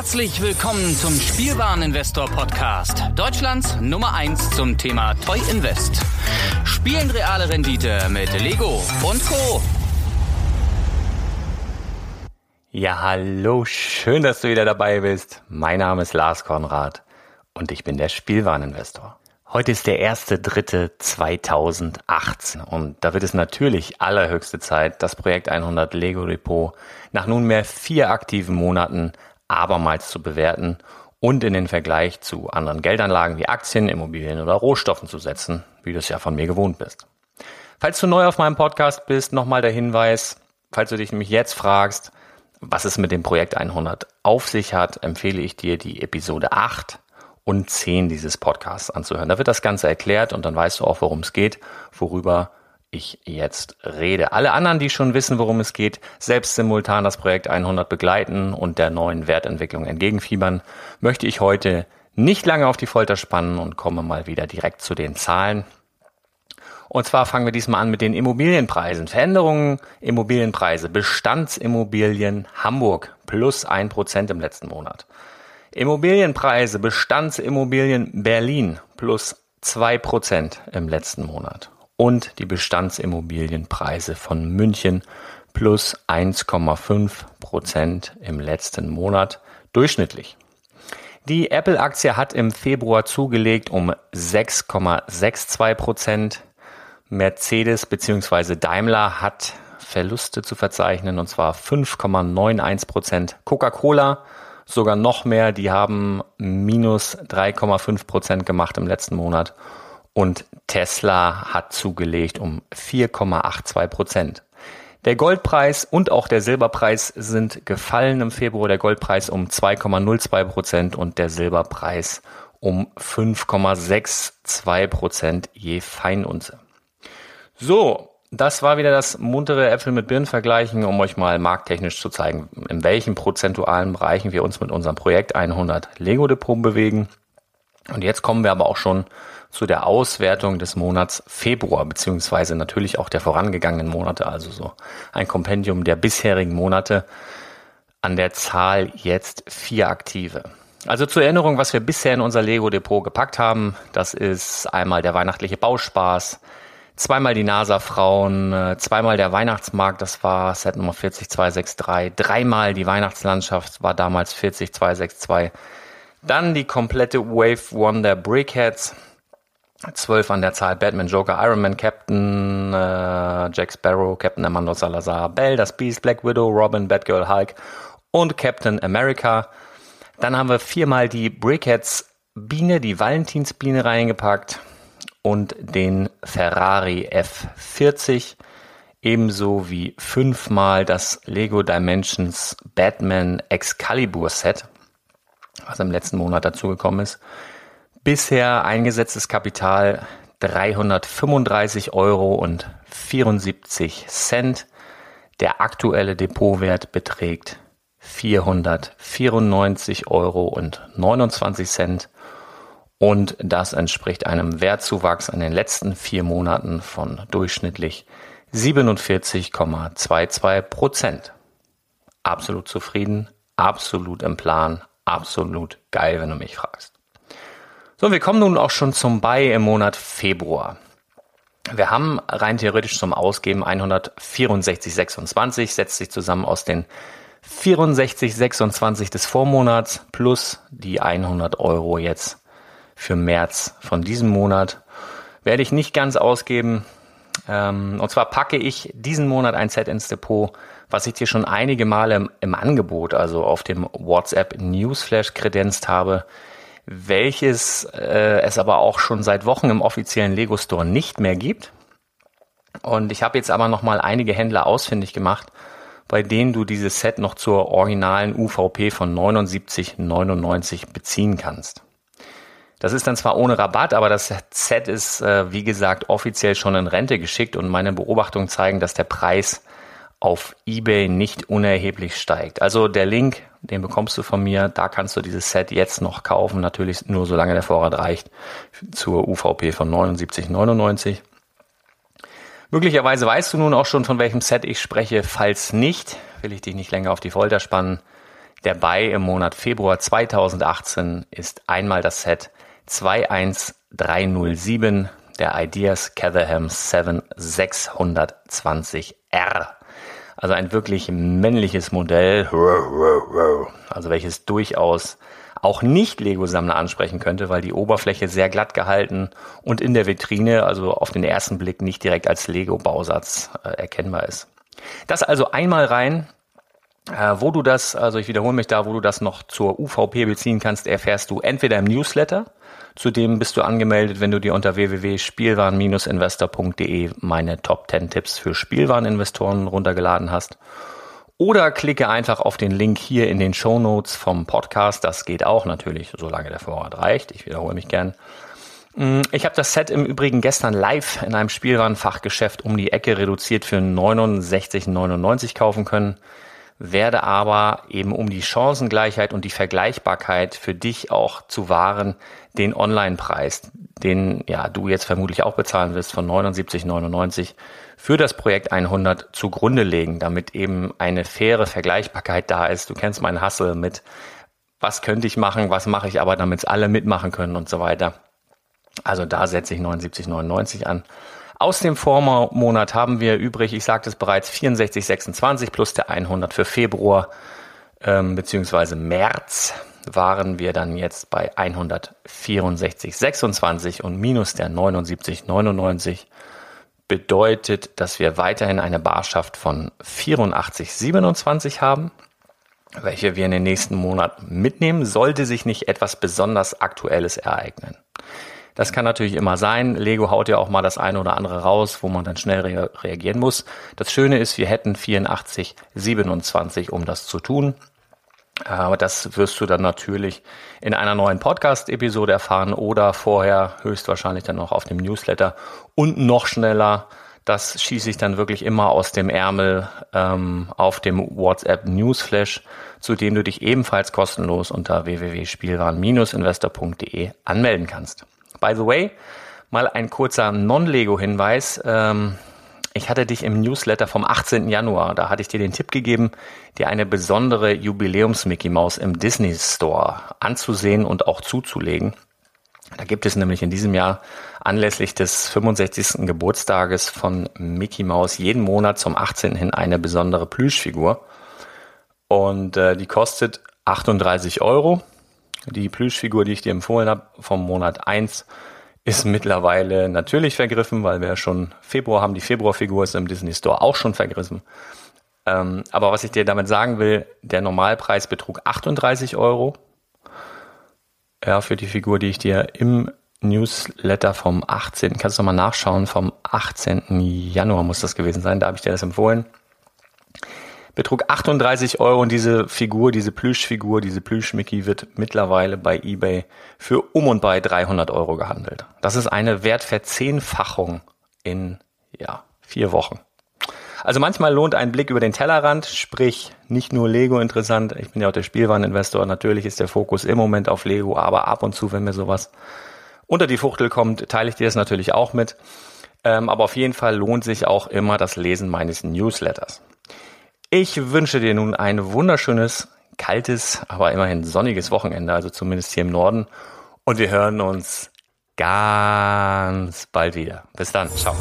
Herzlich willkommen zum Spielwareninvestor Podcast. Deutschlands Nummer 1 zum Thema Toy Invest. Spielen reale Rendite mit Lego und Co. Ja, hallo, schön, dass du wieder dabei bist. Mein Name ist Lars Konrad und ich bin der Spielwareninvestor. Heute ist der 1.3.2018 und da wird es natürlich allerhöchste Zeit, das Projekt 100 Lego Depot nach nunmehr vier aktiven Monaten abermals zu bewerten und in den Vergleich zu anderen Geldanlagen wie Aktien, Immobilien oder Rohstoffen zu setzen, wie du es ja von mir gewohnt bist. Falls du neu auf meinem Podcast bist, nochmal der Hinweis, falls du dich nämlich jetzt fragst, was es mit dem Projekt 100 auf sich hat, empfehle ich dir die Episode 8 und 10 dieses Podcasts anzuhören. Da wird das Ganze erklärt und dann weißt du auch, worum es geht, worüber ich jetzt rede. Alle anderen, die schon wissen, worum es geht, selbst simultan das Projekt 100 begleiten und der neuen Wertentwicklung entgegenfiebern, möchte ich heute nicht lange auf die Folter spannen und komme mal wieder direkt zu den Zahlen. Und zwar fangen wir diesmal an mit den Immobilienpreisen. Veränderungen Immobilienpreise. Bestandsimmobilien Hamburg plus ein Prozent im letzten Monat. Immobilienpreise Bestandsimmobilien Berlin plus zwei Prozent im letzten Monat und die Bestandsimmobilienpreise von München plus 1,5 Prozent im letzten Monat durchschnittlich. Die Apple-Aktie hat im Februar zugelegt um 6,62 Prozent. Mercedes bzw. Daimler hat Verluste zu verzeichnen und zwar 5,91 Prozent. Coca-Cola sogar noch mehr, die haben minus 3,5 Prozent gemacht im letzten Monat und Tesla hat zugelegt um 4,82 Prozent. Der Goldpreis und auch der Silberpreis sind gefallen im Februar. Der Goldpreis um 2,02 Prozent und der Silberpreis um 5,62 Prozent je Feinunze. So, das war wieder das muntere Äpfel mit Birnen vergleichen, um euch mal markttechnisch zu zeigen, in welchen prozentualen Bereichen wir uns mit unserem Projekt 100 Lego Depot bewegen. Und jetzt kommen wir aber auch schon zu der Auswertung des Monats Februar, beziehungsweise natürlich auch der vorangegangenen Monate, also so ein Kompendium der bisherigen Monate an der Zahl jetzt vier aktive. Also zur Erinnerung, was wir bisher in unser Lego Depot gepackt haben, das ist einmal der weihnachtliche Bauspaß, zweimal die NASA-Frauen, äh, zweimal der Weihnachtsmarkt, das war Set Nummer 40263, dreimal die Weihnachtslandschaft war damals 40262, dann die komplette Wave One der Brickheads, zwölf an der Zahl Batman, Joker, Iron Man, Captain, äh, Jack Sparrow, Captain Amando Salazar, Bell, das Beast, Black Widow, Robin, Batgirl, Hulk und Captain America. Dann haben wir viermal die Brickheads Biene, die Valentinsbiene reingepackt und den Ferrari F40 ebenso wie fünfmal das Lego Dimensions Batman Excalibur Set, was im letzten Monat dazugekommen ist. Bisher eingesetztes Kapital 335 Euro und 74 Cent. Der aktuelle Depotwert beträgt 494 Euro und 29 Cent. Und das entspricht einem Wertzuwachs in den letzten vier Monaten von durchschnittlich 47,22 Prozent. Absolut zufrieden, absolut im Plan, absolut geil, wenn du mich fragst. So, wir kommen nun auch schon zum Buy im Monat Februar. Wir haben rein theoretisch zum Ausgeben 164,26, setzt sich zusammen aus den 64,26 des Vormonats plus die 100 Euro jetzt für März von diesem Monat. Werde ich nicht ganz ausgeben. Ähm, und zwar packe ich diesen Monat ein Set ins Depot, was ich dir schon einige Male im, im Angebot, also auf dem WhatsApp Newsflash kredenzt habe welches äh, es aber auch schon seit Wochen im offiziellen Lego Store nicht mehr gibt. Und ich habe jetzt aber noch mal einige Händler ausfindig gemacht, bei denen du dieses Set noch zur originalen UVP von 79,99 beziehen kannst. Das ist dann zwar ohne Rabatt, aber das Set ist, äh, wie gesagt, offiziell schon in Rente geschickt und meine Beobachtungen zeigen, dass der Preis auf eBay nicht unerheblich steigt. Also der Link, den bekommst du von mir, da kannst du dieses Set jetzt noch kaufen, natürlich nur solange der Vorrat reicht, zur UVP von 79,99. Möglicherweise weißt du nun auch schon, von welchem Set ich spreche. Falls nicht, will ich dich nicht länger auf die Folter spannen. Buy im Monat Februar 2018 ist einmal das Set 21307 der Ideas Catherham 7 620R. Also ein wirklich männliches Modell, also welches durchaus auch Nicht-Lego-Sammler ansprechen könnte, weil die Oberfläche sehr glatt gehalten und in der Vitrine, also auf den ersten Blick, nicht direkt als Lego-Bausatz äh, erkennbar ist. Das also einmal rein. Äh, wo du das, also ich wiederhole mich da, wo du das noch zur UVP beziehen kannst, erfährst du entweder im Newsletter, Zudem bist du angemeldet, wenn du dir unter www.spielwaren-investor.de meine Top 10 Tipps für Spielwareninvestoren runtergeladen hast. Oder klicke einfach auf den Link hier in den Show Notes vom Podcast. Das geht auch natürlich, solange der Vorrat reicht. Ich wiederhole mich gern. Mm, ich habe das Set im Übrigen gestern live in einem Spielwarenfachgeschäft um die Ecke reduziert für 69,99 kaufen können werde aber eben um die Chancengleichheit und die Vergleichbarkeit für dich auch zu wahren, den Online-Preis, den ja du jetzt vermutlich auch bezahlen wirst von 79,99 für das Projekt 100 zugrunde legen, damit eben eine faire Vergleichbarkeit da ist. Du kennst meinen Hassel mit, was könnte ich machen, was mache ich aber, damit es alle mitmachen können und so weiter. Also da setze ich 79,99 an. Aus dem Vormonat haben wir übrig, ich sagte es bereits, 64,26 plus der 100 für Februar ähm, bzw. März waren wir dann jetzt bei 164,26 und minus der 79,99 bedeutet, dass wir weiterhin eine Barschaft von 84,27 haben, welche wir in den nächsten Monaten mitnehmen, sollte sich nicht etwas besonders Aktuelles ereignen. Das kann natürlich immer sein. Lego haut ja auch mal das eine oder andere raus, wo man dann schnell re reagieren muss. Das Schöne ist, wir hätten 84, 27, um das zu tun. Aber das wirst du dann natürlich in einer neuen Podcast-Episode erfahren oder vorher höchstwahrscheinlich dann noch auf dem Newsletter und noch schneller. Das schieße ich dann wirklich immer aus dem Ärmel ähm, auf dem WhatsApp Newsflash, zu dem du dich ebenfalls kostenlos unter www.spielwaren-investor.de anmelden kannst. By the way, mal ein kurzer Non-Lego-Hinweis. Ähm, ich hatte dich im Newsletter vom 18. Januar, da hatte ich dir den Tipp gegeben, dir eine besondere Jubiläums-Mickey Mouse im Disney Store anzusehen und auch zuzulegen. Da gibt es nämlich in diesem Jahr anlässlich des 65. Geburtstages von Mickey Mouse jeden Monat zum 18. hin eine besondere Plüschfigur. Und äh, die kostet 38 Euro. Die Plüschfigur, die ich dir empfohlen habe, vom Monat 1, ist mittlerweile natürlich vergriffen, weil wir schon Februar haben. Die Februarfigur ist im Disney Store auch schon vergriffen. Ähm, aber was ich dir damit sagen will, der Normalpreis betrug 38 Euro. Ja, für die Figur, die ich dir im Newsletter vom 18. Kannst du mal nachschauen, vom 18. Januar muss das gewesen sein, da habe ich dir das empfohlen betrug 38 Euro und diese Figur, diese Plüschfigur, diese Plüschmickey wird mittlerweile bei eBay für um und bei 300 Euro gehandelt. Das ist eine Wertverzehnfachung in, ja, vier Wochen. Also manchmal lohnt ein Blick über den Tellerrand, sprich nicht nur Lego interessant. Ich bin ja auch der Spielwareninvestor. Natürlich ist der Fokus im Moment auf Lego, aber ab und zu, wenn mir sowas unter die Fuchtel kommt, teile ich dir das natürlich auch mit. Ähm, aber auf jeden Fall lohnt sich auch immer das Lesen meines Newsletters. Ich wünsche dir nun ein wunderschönes, kaltes, aber immerhin sonniges Wochenende, also zumindest hier im Norden. Und wir hören uns ganz bald wieder. Bis dann. Ciao.